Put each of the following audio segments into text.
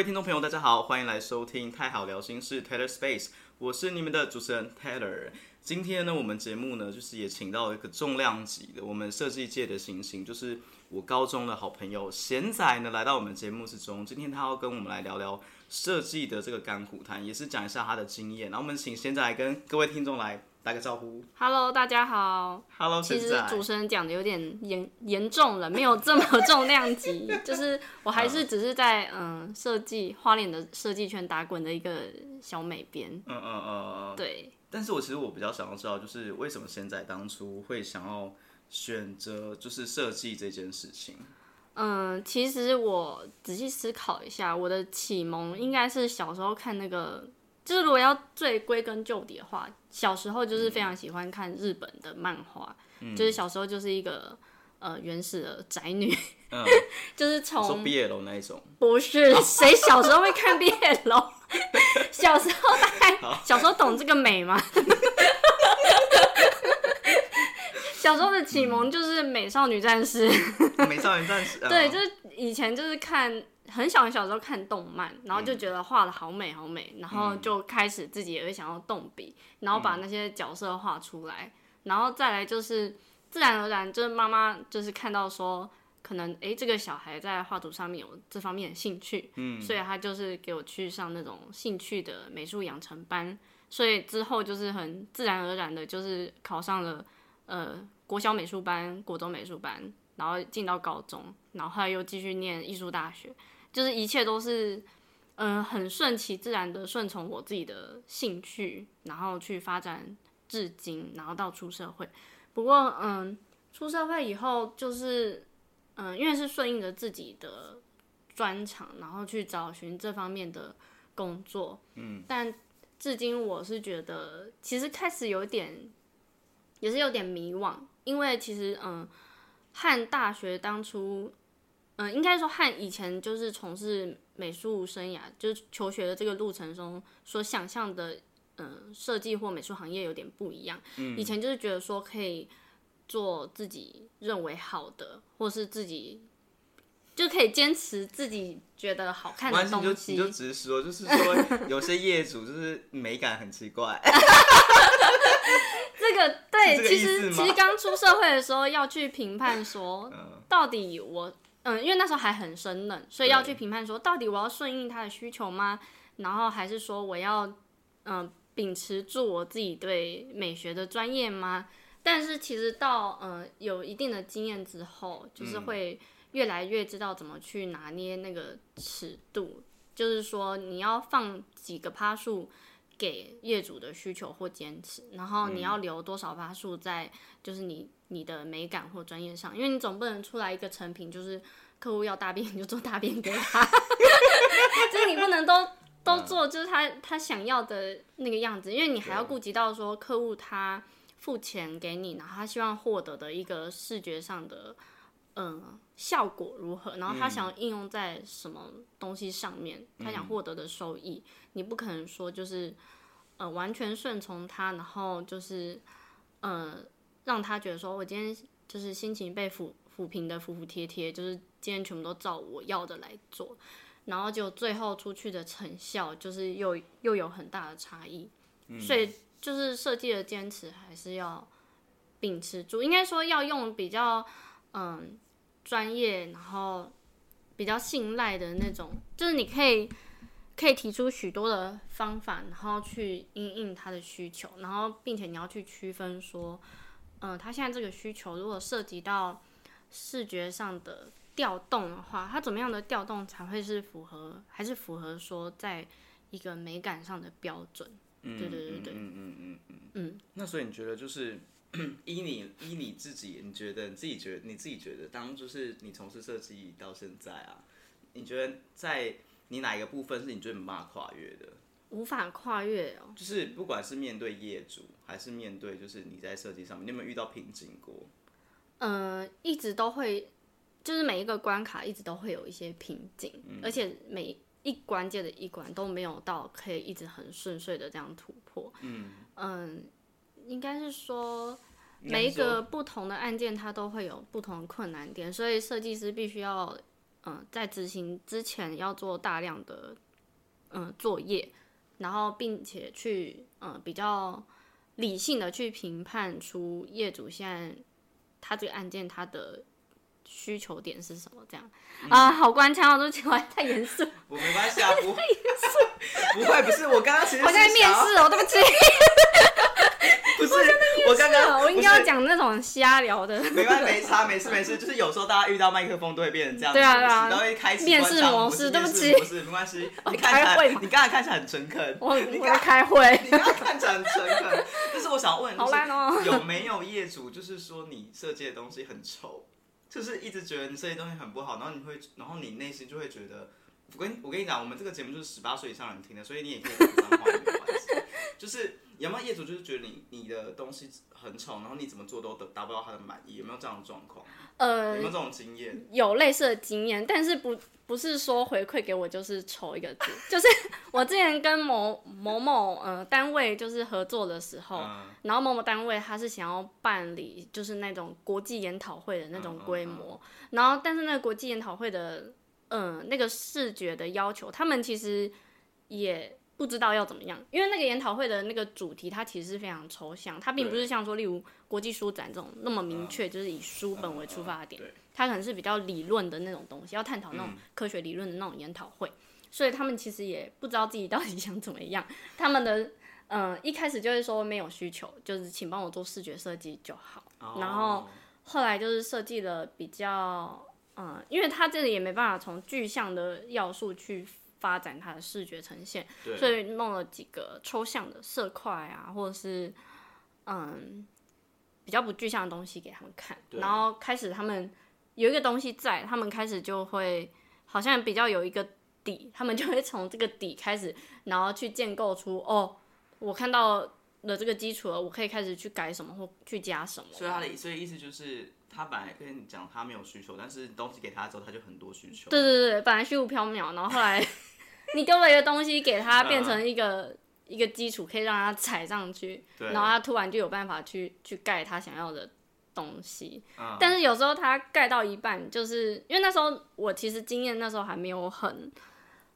各位听众朋友，大家好，欢迎来收听太好聊心事 Taylor Space，我是你们的主持人 Taylor。今天呢，我们节目呢，就是也请到一个重量级的我们设计界的新星，就是我高中的好朋友贤仔呢，来到我们节目之中。今天他要跟我们来聊聊设计的这个甘苦谈，也是讲一下他的经验。然后我们请贤仔来跟各位听众来打个招呼。Hello，大家好。Hello，其实。主持人讲的有点严严重了，没有这么重量级，就是我还是只是在嗯设计花脸的设计圈打滚的一个小美编。嗯嗯嗯嗯嗯。对，但是我其实我比较想要知道，就是为什么现在当初会想要选择就是设计这件事情。嗯，其实我仔细思考一下，我的启蒙应该是小时候看那个，就是如果要最归根究底的话，小时候就是非常喜欢看日本的漫画，就是小时候就是一个呃原始的宅女，嗯，就是说从毕业楼那一种。不是谁小时候会看毕业楼？小时候大概小时候懂这个美吗？小时候的启蒙就是美少女战士，美少女战士。对，嗯就是以前就是看很小很小的时候看动漫，然后就觉得画的好美好美，然后就开始自己也会想要动笔，然后把那些角色画出来，然后再来就是自然而然就是妈妈就是看到说。可能诶，这个小孩在画图上面有这方面的兴趣，嗯，所以他就是给我去上那种兴趣的美术养成班，所以之后就是很自然而然的，就是考上了呃国小美术班、国中美术班，然后进到高中，然后后来又继续念艺术大学，就是一切都是嗯、呃很顺其自然的顺从我自己的兴趣，然后去发展至今，然后到出社会。不过嗯，出社会以后就是嗯，因为是顺应着自己的专长，然后去找寻这方面的工作，嗯，但至今我是觉得其实开始有点也是有点迷惘，因为其实嗯，和大学当初，嗯，应该说和以前就是从事美术生涯，就是求学的这个路程中所想象的，嗯，设计或美术行业有点不一样。以前就是觉得说可以做自己认为好的，或是自己就可以坚持自己觉得好看的没关系，你就东西。你就直说，就是说有些业主就是美感很奇怪。这个对，这个其实其实刚出社会的时候要去评判说，嗯到底我嗯，因为那时候还很生冷，所以要去评判说，到底我要顺应他的需求吗？然后还是说我要嗯秉持住我自己对美学的专业吗？但是其实到嗯有一定的经验之后，就是嗯会越来越知道怎么去拿捏那个尺度，就是说你要放几个趴数给业主的需求或坚持，然后你要留多少趴数在就是你你的美感或专业上，因为你总不能出来一个成品就是客户要大便你就做大便给他，就是你不能都 都做就是他他想要的那个样子，因为你还要顾及到说客户他付钱给你，然后他希望获得的一个视觉上的嗯效果如何，然后他想要应用在什么东西上面，他想获得的收益，你不可能说就是呃完全顺从他，然后就是呃让他觉得说我今天就是心情被抚抚平的服服帖帖，就是今天全部都照我要的来做，然后就最后出去的成效就是又又有很大的差异，所以就是设计的坚持还是要秉持住，应该说要用比较嗯专业，然后比较信赖的那种，就是你可以可以提出许多的方法，然后去应应他的需求，然后并且你要去区分说，嗯、他现在这个需求如果涉及到视觉上的调动的话，他怎么样的调动才会是符合，还是符合说在一个美感上的标准？嗯对对对对嗯嗯嗯嗯嗯。那所以你觉得就是 依你依你自己，你觉得你自己觉得你自己觉得，当就是你从事设计到现在啊，你觉得在你哪一个部分是你觉得没办法跨越的？无法跨越哦。就是不管是面对业主，还是面对就是你在设计上面，你有没有遇到瓶颈过？嗯、一直都会，就是每一个关卡一直都会有一些瓶颈，而且每一关接的一关都没有到可以一直很顺遂的这样突破。嗯应该是说每一个不同的案件它都会有不同的困难点，所以设计师必须要嗯、在执行之前要做大量的嗯、作业，然后并且去嗯、比较理性的去评判出业主现在他这个案件他的需求点是什么，这样啊、好官腔哦，对不起，我还太严肃，我没关系啊，不 不会，不是我刚刚其实我在面试哦，对不起，我应该要不是。讲那种瞎聊的。没关系，没差，没事没事，就是有时候大家遇到麦克风都会变成这样子，对啊对啊。都会开启面试模式是对不起面试模式没关系，你看起来开会嘛。你刚才看起来很诚恳，我我在开会，你刚才看起来很诚恳，但是我想问，好烂哦。就是有没有业主就是说你设计的东西很丑，就是一直觉得你设计的东西很不好，然后你会，然后你内心就会觉得，我跟我跟你讲，我们这个节目就是十八岁以上人听的，所以你也可以讲脏话没关系。就是有没有业主就是觉得你你的东西很丑，然后你怎么做都得达不到他的满意，有没有这样的状况？呃有没，有这种经验？有类似的经验，但是不不是说回馈给我就是丑一个字，就是我之前跟某某某呃单位就是合作的时候，嗯然后某某单位他是想要办理就是那种国际研讨会的那种规模，然后但是那个国际研讨会的嗯、呃那个视觉的要求，他们其实也不知道要怎么样，因为那个研讨会的那个主题它其实是非常抽象，它并不是像说例如国际书展这种那么明确，就是以书本为出发点，它可能是比较理论的那种东西，要探讨那种科学理论的那种研讨会，所以他们其实也不知道自己到底想怎么样，他们的。嗯，一开始就会说没有需求，就是请帮我做视觉设计就好。然后哦后来就是设计了比较，嗯，因为他这里也没办法从具象的要素去发展它的视觉呈现，所以弄了几个抽象的色块啊，或者是嗯比较不具象的东西给他们看，然后开始他们有一个东西在，他们开始就会好像比较有一个底，他们就会从这个底开始，然后去建构出哦，我看到了这个基础了，我可以开始去改什么或去加什么。所以他的所以意思就是，他本来跟你讲他没有需求，但是东西给他之后，他就很多需求。对对对，本来虚无缥缈，然后后来 你丢了一个东西给他，变成一个、一个基础，可以让他踩上去，然后他突然就有办法去去盖他想要的东西。嗯但是有时候他盖到一半，就是因为那时候我其实经验那时候还没有很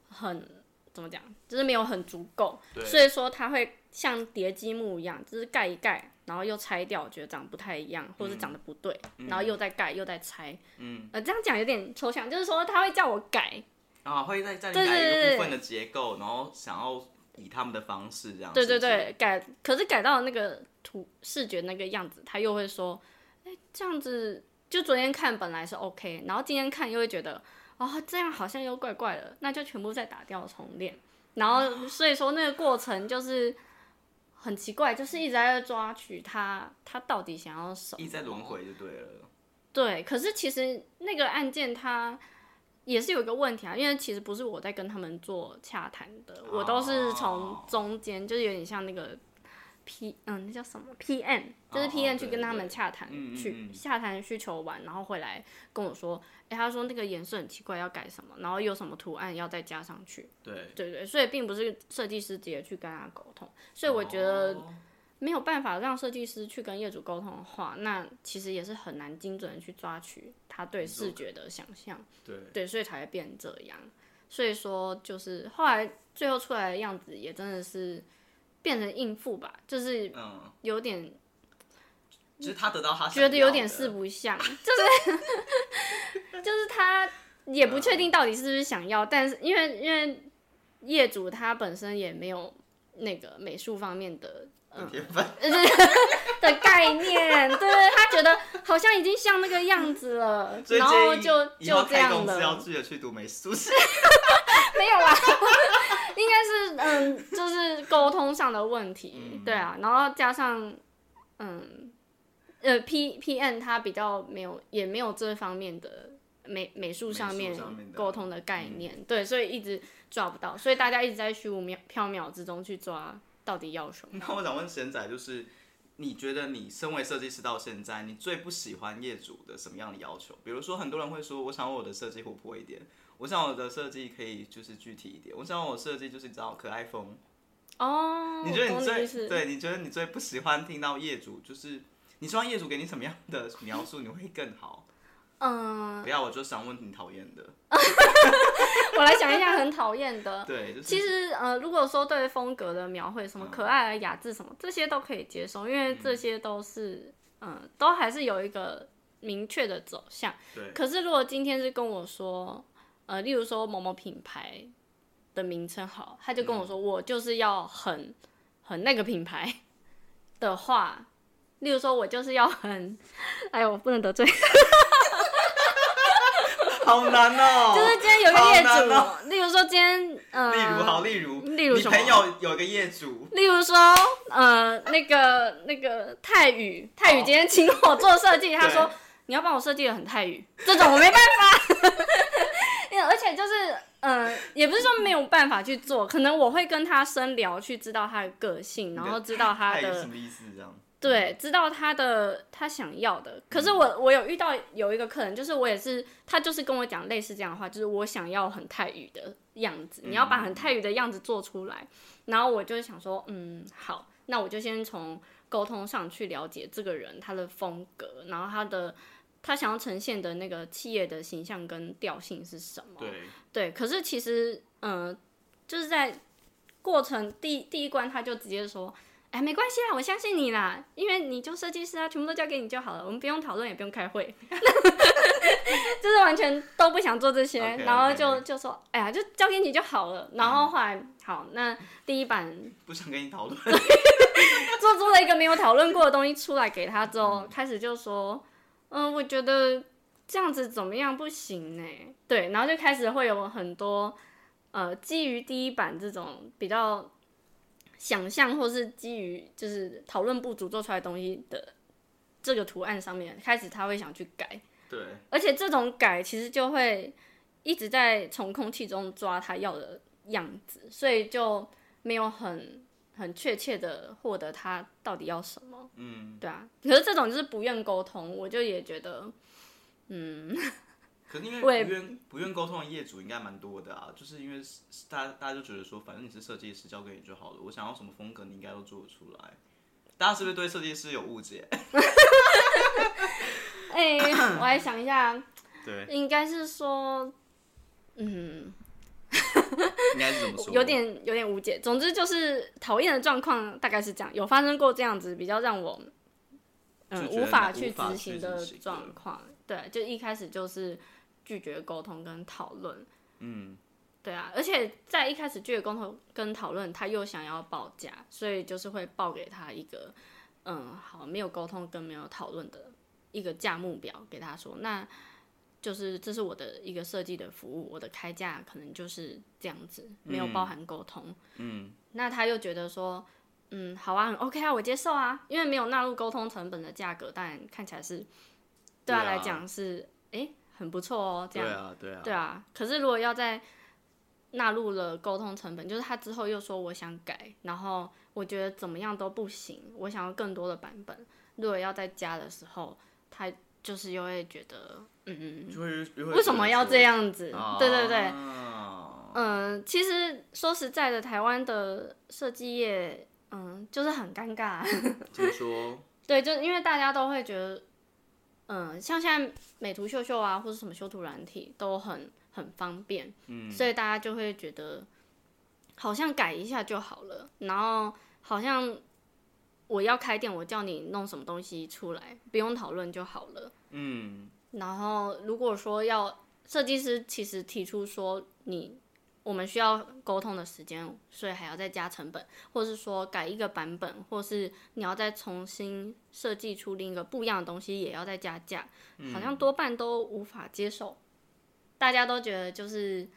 很怎么讲，就是没有很足够，所以说他会像叠积木一样，就是盖一盖，然后又拆掉，觉得长得不太一样，或者是长得不对，然后又再盖又再拆。嗯，呃，这样讲有点抽象，就是说他会叫我改，啊，会再再对改一个部分的结构，然后想要以他们的方式这样。对对是不是，对，改，可是改到那个图视觉那个样子，他又会说，哎、这样子就昨天看本来是 OK，然后今天看又会觉得，哦，这样好像又怪怪的，那就全部再打掉重练，然后所以说那个过程就是很奇怪，就是一直在抓取他他到底想要什么，一直在轮回就对了。对，可是其实那个案件它也是有一个问题啊，因为其实不是我在跟他们做洽谈的，我都是从哦中间，就是有点像那个 P，嗯，那叫什么？PM，就是哦 PM 哦对去跟他们洽谈，去嗯。洽谈需求完，然后回来跟我说，哎、他说那个颜色很奇怪，要改什么，然后有什么图案要再加上去，对，对对，所以并不是设计师直接去跟他沟通，所以我觉得。哦。没有办法让设计师去跟业主沟通的话，那其实也是很难精准的去抓取他对视觉的想象，对，对，所以才会变成这样。所以说，就是后来最后出来的样子也真的是变成应付吧，就是嗯，有点就是他得到他觉得有点四不像，就是 就是他也不确定到底是不是想要，但是因为因为业主他本身也没有那个美术方面的的天分。的概念，对他觉得好像已经像那个样子了，然后就就这样开公司要了，记得去读美术系。没有啦，应该是嗯，就是沟通上的问题，嗯对啊，然后加上嗯呃 P P N 他比较没有也没有这方面的美美术上面沟通的概念，对，所以一直抓不到，所以大家一直在虚无缥缥缈之中去抓到底要什么。那我想问贤仔，就是你觉得你身为设计师到现在，你最不喜欢业主的什么样的要求？比如说，很多人会说，我想我的设计活泼一点，我想我的设计可以就是具体一点，我想我设计就是你知道可爱风。哦，你觉得你最对？你觉得你最不喜欢听到业主就是你希望业主给你什么样的描述，你会更好？嗯，不要，我就想问你讨厌的。我来讲一下，很讨厌的。对，就是其实呃，如果说对风格的描绘，什么可爱啊、雅致什么，这些都可以接受，因为这些都是嗯、都还是有一个明确的走向。对，可是如果今天是跟我说，呃，例如说某某品牌的名称好，他就跟我说、我就是要很很那个品牌 的话，例如说我就是要很，哎呦，我不能得罪，好难哦。就是今天有一个业主，例如说今天，呃，例如好，例如，你例如什么朋友有个业主，例如说，呃，那个那个泰宇，泰宇今天请我做设计，他说你要帮我设计的很泰语，这种我没办法。而且就是，呃，也不是说没有办法去做，可能我会跟他深聊，去知道他的个性，然后知道他的什么意思？这样。对，知道他的他想要的。可是我我有遇到有一个客人，就是我也是，他就是跟我讲类似这样的话，就是我想要很泰语的样子，你要把很泰语的样子做出来。然后我就想说，嗯，好，那我就先从沟通上去了解这个人他的风格，然后他的他想要呈现的那个企业的形象跟调性是什么。对，对，可是其实，嗯、就是在过程第第一关，他就直接说，哎，没关系啊，我相信你啦，因为你就设计师啊，全部都交给你就好了，我们不用讨论，也不用开会，就是完全都不想做这些然后就就说，哎呀，就交给你就好了。然后后来，好，那第一版不想跟你讨论。做出了一个没有讨论过的东西出来给他之后，开始就说，嗯，我觉得这样子怎么样不行呢？对，然后就开始会有很多呃，基于第一版这种比较想象，或是基于就是讨论不足做出来的东西的这个图案上面，开始他会想去改，对，而且这种改其实就会一直在从空气中抓他要的样子，所以就没有很很确切的获得他到底要什么。嗯，对啊，可是这种就是不愿沟通，我就也觉得，嗯，可是因为不愿不愿沟通的业主应该蛮多的啊，就是因为大家大家就觉得说，反正你是设计师，交给你就好了，我想要什么风格你应该都做得出来。大家是不是对设计师有误解？哎、我还想一下，对，应该是说，嗯，应该是怎么说？有点有点无解。总之就是讨厌的状况大概是这样，有发生过这样子比较让我嗯无法去执行的状况。对，就一开始就是拒绝沟通跟讨论。嗯，对啊，而且在一开始拒绝沟通跟讨论，他又想要报价，所以就是会报给他一个嗯好没有沟通跟没有讨论的一个价目表给他说，那就是这是我的一个设计的服务，我的开价可能就是这样子，没有包含沟通。嗯，那他又觉得说，嗯，好啊，很 OK 啊，我接受啊，因为没有纳入沟通成本的价格，但看起来是对他啊来讲是诶很不错哦，这样。对啊，对啊，对啊，可是如果要在纳入了沟通成本，就是他之后又说我想改，然后我觉得怎么样都不行，我想要更多的版本。如果要再加的时候，他就是又会觉得，嗯，就会就会为什么要这样子？啊对对对，啊嗯，其实说实在的，台湾的设计业，嗯，就是很尴尬。怎么说？对，就因为大家都会觉得，嗯，像现在美图秀秀啊，或者什么修图软体都很很方便，嗯，所以大家就会觉得好像改一下就好了，然后好像我要开店，我叫你弄什么东西出来，不用讨论就好了。嗯，然后如果说要设计师其实提出说你我们需要沟通的时间，所以还要再加成本，或是说改一个版本，或是你要再重新设计出另一个不一样的东西，也要再加价，好像多半都无法接受。大家都觉得就是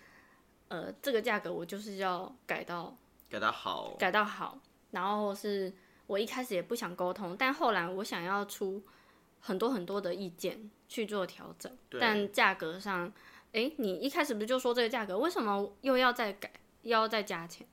呃这个价格我就是要改到改到好，改到好，然后是我一开始也不想沟通，但后来我想要出很多很多的意见去做调整，对但价格上，诶，你一开始不是就说这个价格，为什么又要再改，又要再加钱？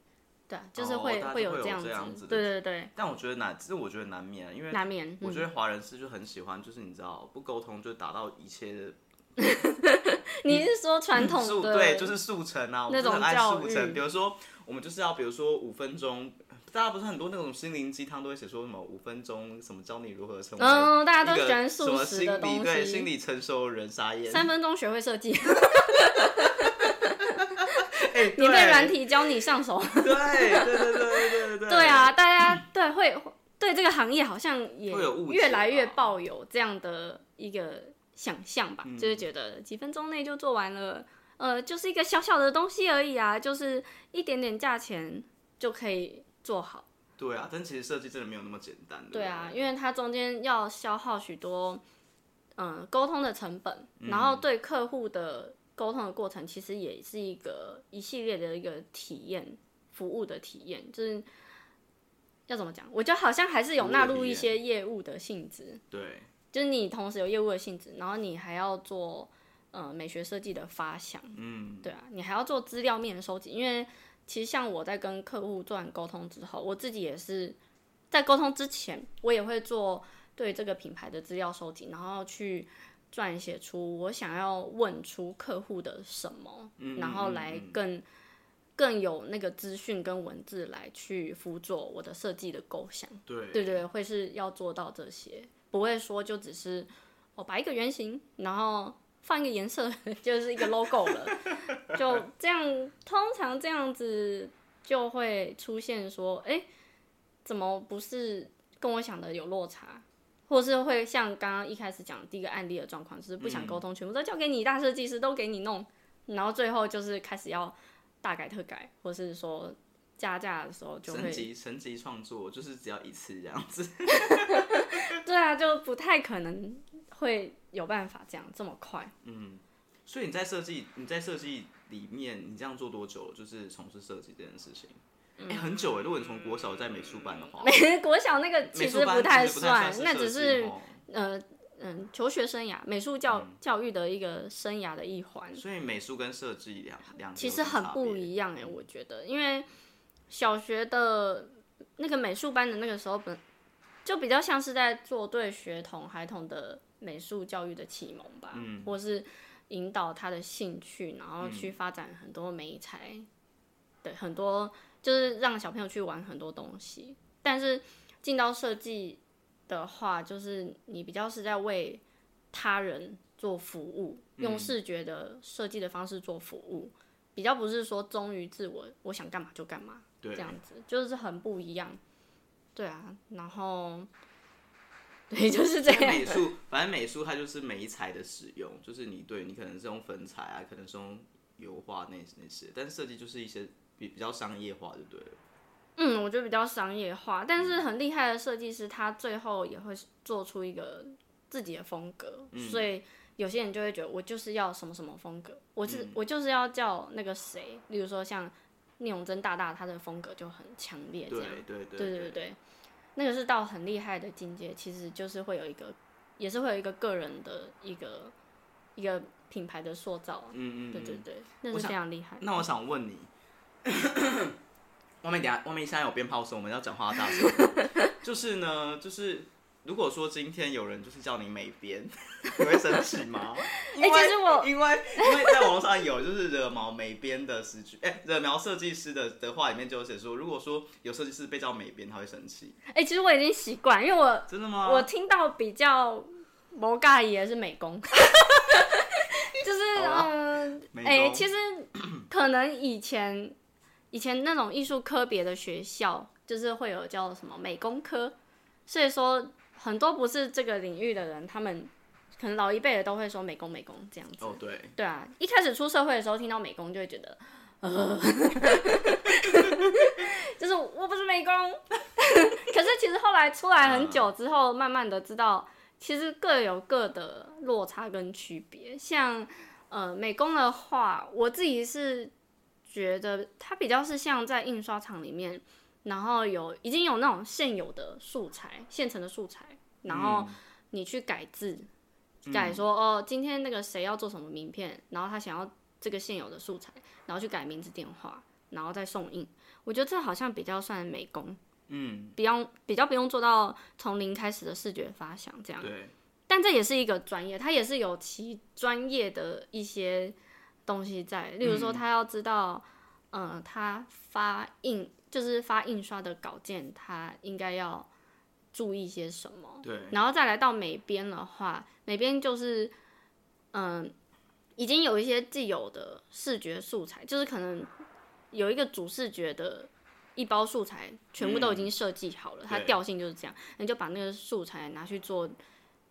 对啊，就是会、会有这样子对对对，但我觉得难，其实我觉得难免啊，因为难免。嗯我觉得华人是就很喜欢，就是你知道不沟通就达到一切的 你是说传统的速对，就是速成啊，我们那种就是很爱教育速成。比如说我们就是要，比如说五分钟大家不是很多那种心灵鸡汤都会写说什么五分钟什么教你如何成为嗯，大家都专素食的东西，对，心理成熟人傻眼，三分钟学会设计，哎，免费软体教你上手，对对对对对对对，对啊，大家对会对这个行业好像也越来越抱有这样的一个想象吧，就是觉得几分钟内就做完了，呃，就是一个小小的东西而已啊，就是一点点价钱就可以。做好。对啊，但其实设计真的没有那么简单。对啊，因为它中间要消耗许多嗯沟通的成本，然后对客户的沟通的过程，其实也是一个一系列的一个体验，服务的体验，就是要怎么讲？我觉得好像还是有纳入一些业务的性质，对，就是你同时有业务的性质，然后你还要做呃美学设计的发想，嗯，对啊，你还要做资料面的收集，因为其实像我在跟客户做完沟通之后，我自己也是在沟通之前，我也会做对这个品牌的资料收集，然后去撰写出我想要问出客户的什么，嗯然后来更更有那个资讯跟文字来去辅佐我的设计的构想。对对对，会是要做到这些，不会说就只是我把一个原型，然后放一个颜色，就是一个 logo 了，就这样。通常这样子就会出现说，哎、怎么不是跟我想的有落差？或是会像刚刚一开始讲第一个案例的状况，就是不想沟通，全部都交给你大设计师，都给你弄，然后最后就是开始要大改特改，或是说加价的时候就升级升级创作就是只要一次这样子。对啊，就不太可能会有办法这样这么快。嗯所以你在设计你在设计里面，你这样做多久了？就是从事设计这件事情，哎、很久哎。如果你从国小在美术班的话，美国小那个其实不太算，那只是哦呃嗯求学生涯、美术教、教育的一个生涯的一环。所以美术跟设计两两其实很不一样哎，我觉得，因为小学的那个美术班的那个时候本就比较像是在做对学童孩童的美术教育的启蒙吧，嗯或是引导他的兴趣，然后去发展很多美才，对，很多就是让小朋友去玩很多东西。但是进到设计的话，就是你比较是在为他人做服务，用视觉的设计的方式做服务，比较不是说忠于自我，我想干嘛就干嘛这样子，就是很不一样。对啊，然后对，就是这样。美术，反正美术它就是媒材的使用，就是你对你可能是用粉彩啊，可能是用油画那那些，但是设计就是一些比比较商业化就对了。嗯，我觉得比较商业化，但是很厉害的设计师，他最后也会做出一个自己的风格，所以有些人就会觉得我就是要什么什么风格，我是、我就是要叫那个谁，例如说像聂永真大大，他的风格就很强烈，这对样，对对对对对，那个是到很厉害的境界，其实就是会有一个，也是会有一个个人的一个一个品牌的塑造，嗯嗯对对对，那是非常厉害。那我想问你，外面等下外面现在有鞭炮声，我们要讲话大声。就是呢，就是如果说今天有人就是叫你美编，你会生气吗？因为、哎其实我因为因为在网络上有就是惹毛美编的诗句，哎、惹毛设计师的的话里面就有写说，如果说有设计师被叫美编，他会生气。哎、其实我已经习惯，因为我真的吗？我听到比较摩尬也是美工，就是嗯，美哎、工其实可能以前以前那种艺术科别的学校，就是会有叫什么美工科，所以说很多不是这个领域的人，他们可能老一辈的都会说美工美工这样子。哦对，对啊，一开始出社会的时候听到美工就会觉得，呃，就是我不是美工。可是其实后来出来很久之后，慢慢的知道，其实各有各的落差跟区别。像呃美工的话，我自己是觉得它比较是像在印刷厂里面，然后有已经有那种现有的素材、现成的素材，然后你去改字，改说、哦，今天那个谁要做什么名片，然后他想要这个现有的素材，然后去改名字、电话，然后再送印。我觉得这好像比较算美工，嗯，比较比较不用做到从零开始的视觉发想这样。对，但这也是一个专业，它也是有其专业的一些东西在，例如说他要知道，嗯、他发印就是发印刷的稿件，他应该要注意些什么。对，然后再来到美编的话，美编就是嗯，已经有一些既有的视觉素材，就是可能有一个主视觉的一包素材，全部都已经设计好了，它调性就是这样，你就把那个素材拿去做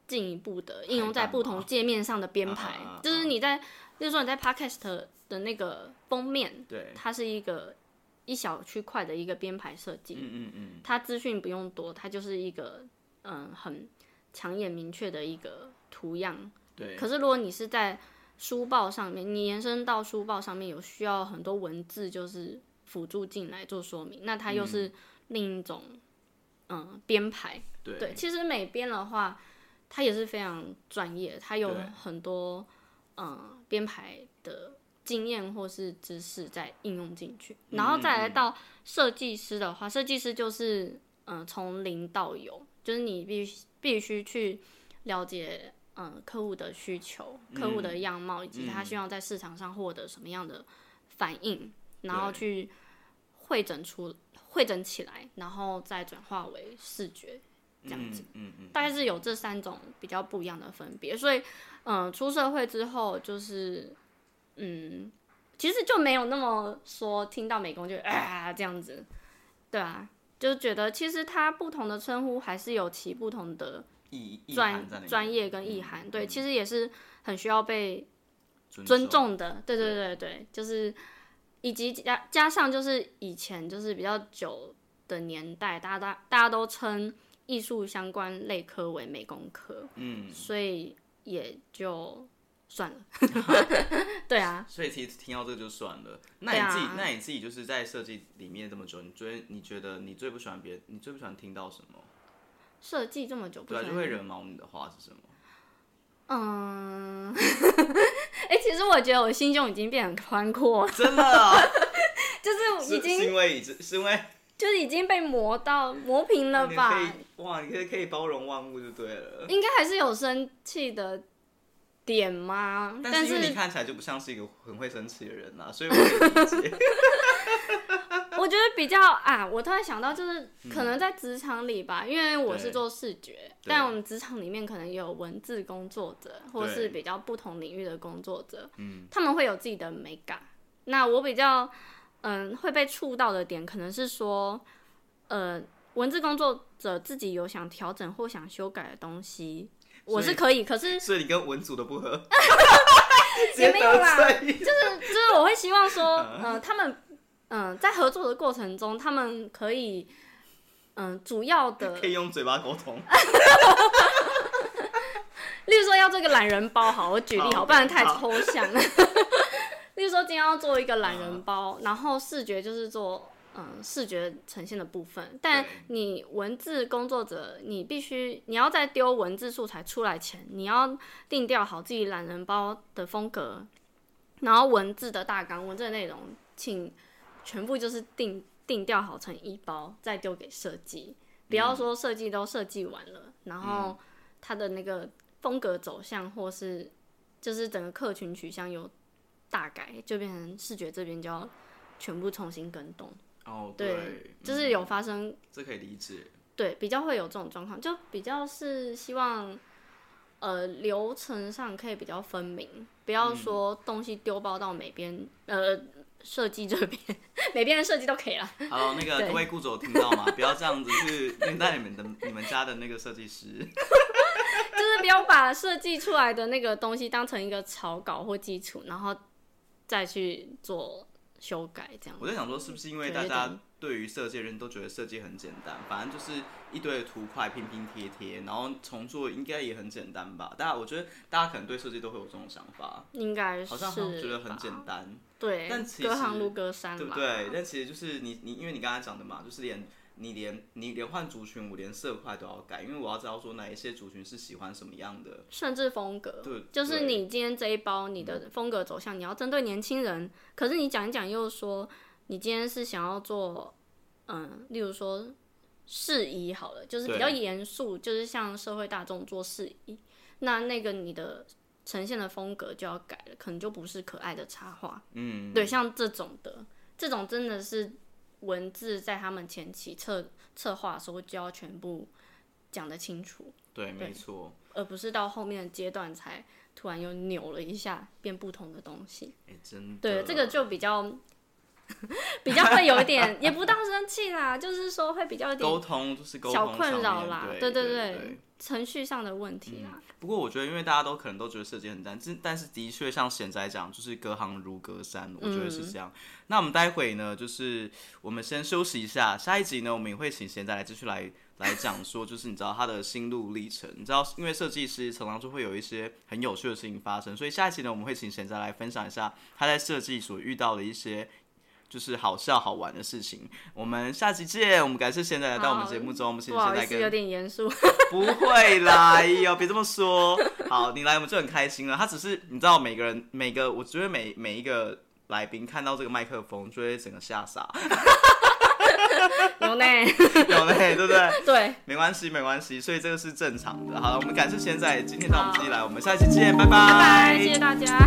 进一步的应用在不同界面上的编排，就是你在，就是说你在 Podcast 的那个封面，对，它是一个一小区块的一个编排设计，嗯嗯嗯，它资讯不用多，它就是一个嗯很抢眼明确的一个图样。对，可是如果你是在书报上面，你延伸到书报上面有需要很多文字，就是辅助进来做说明，那它又是另一种嗯编排。对。对，其实美编的话，它也是非常专业，它有很多嗯编排的经验或是知识再应用进去，然后再来到设计师的话，设计师就是嗯从零到有，就是你必须必须去了解嗯客户的需求、客户的样貌，以及他希望在市场上获得什么样的反应，然后去会诊出会诊起来，然后再转化为视觉。这样子，嗯嗯嗯，大概是有这三种比较不一样的分别，所以，嗯、出社会之后就是，嗯，其实就没有那么说听到美工就啊这样子，对啊，就觉得其实它不同的称呼还是有其不同的专专业跟意涵，对，其实也是很需要被尊尊重的，对对对对，就是以及加加上就是以前就是比较久的年代，大家大大家都称艺术相关类科为美工科，嗯，所以也就算了。对啊，所以其实听到这个就算了。那你自己，啊那你自己就是在设计里面这么久，你最你觉得你最不喜欢别人，你最不喜欢听到什么？设计这么久不对啊，就会惹毛你的话是什么？嗯，哎、其实我觉得我心胸已经变很宽阔，真的啊，就是是是已经因为已经是因为就是已经被磨到磨平了吧？哇，你可以可以包容万物就对了。应该还是有生气的点吗？但但是你看起来就不像是一个很会生气的人啊，所以我可以理解。我觉得比较啊，我突然想到，就是嗯可能在职场里吧，因为我是做视觉，但我们职场里面可能有文字工作者，或对是比较不同领域的工作者，嗯，他们会有自己的美感。那我比较嗯会被触到的点，可能是说，呃，文字工作者自己有想调整或想修改的东西，我是可以，可是所以你跟文组的不合，也没有啦。就是就是我会希望说，呃，他们嗯、呃在合作的过程中，他们可以嗯、主要的可以用嘴巴沟通。例如说要做一个懒人包，好，我举例好好，不然太抽象了。例如说今天要做一个懒人包，然后视觉就是做嗯视觉呈现的部分，但你文字工作者，你必须你要在丢文字素材出来前，你要定调好自己懒人包的风格，然后文字的大纲、文字的内容，请全部就是定定调好成一包，再丢给设计。不要说设计都设计完了，然后它的那个风格走向或是就是整个客群取向有大改，就变成视觉这边就要全部重新跟动。哦，对，就嗯是有发生这可以理解。对，比较会有这种状况，就比较是希望，呃，流程上可以比较分明，不要说东西丢包到每边，呃，设计这边，每边的设计都可以了。好，那个各位雇主有听到吗？不要这样子去虐待你们的你们家的那个设计师。就是不要把设计出来的那个东西当成一个草稿或基础，然后再去做修改，这样。我在想说，是不是因为大家对于设计的人都觉得设计很简单，反正就是一堆的图块拼拼贴贴，然后重做应该也很简单吧？大家我觉得大家可能对设计都会有这种想法，应该是好像觉得很简单，对，但其实隔行如隔山嘛。对不对？但其实就是你你因为你刚才讲的嘛，就是连你连你连换族群，我连色块都要改，因为我要知道说哪一些族群是喜欢什么样的。甚至风格，对就是你今天这一包你的风格走向，你要针对年轻人，可是你讲一讲又说你今天是想要做，嗯，例如说事宜好了，就是比较严肃，就是向社会大众做事宜，那那个你的呈现的风格就要改了，可能就不是可爱的插画，嗯，对，像这种的，这种真的是文字在他们前期策策划的时候就要全部讲得清楚，对，没错。而不是到后面的阶段才突然又扭了一下，变不同的东西。哎、真的。对，这个就比较 比较会有一点，也不到生气啦，就是说会比较有沟通就是沟通小困扰啦。对对对对，程序上的问题啦。不过我觉得，因为大家都可能都觉得设计很难，但但是的确像贤仔讲，就是隔行如隔山，我觉得是这样。那我们待会呢，就是我们先休息一下，下一集呢，我们也会请贤仔来继续来来讲说，就是你知道他的心路历程。你知道，因为设计师常常就会有一些很有趣的事情发生，所以下一集呢，我们会请贤仔来分享一下他在设计所遇到的一些。就是好笑好玩的事情，我们下期见。我们感谢现在来到我们节目中，我们请不好意思，有点严肃。不会啦，哎呦，别这么说。好，你来我们就很开心了。他只是你知道，每个人每个，我觉得每每一个来宾看到这个麦克风，就会整个吓傻，有呢，有呢，对不对？对，没关系，没关系，所以这个是正常的。好了，我们感谢现在今天到我们这里来，我们下期见，拜拜拜，谢谢大家。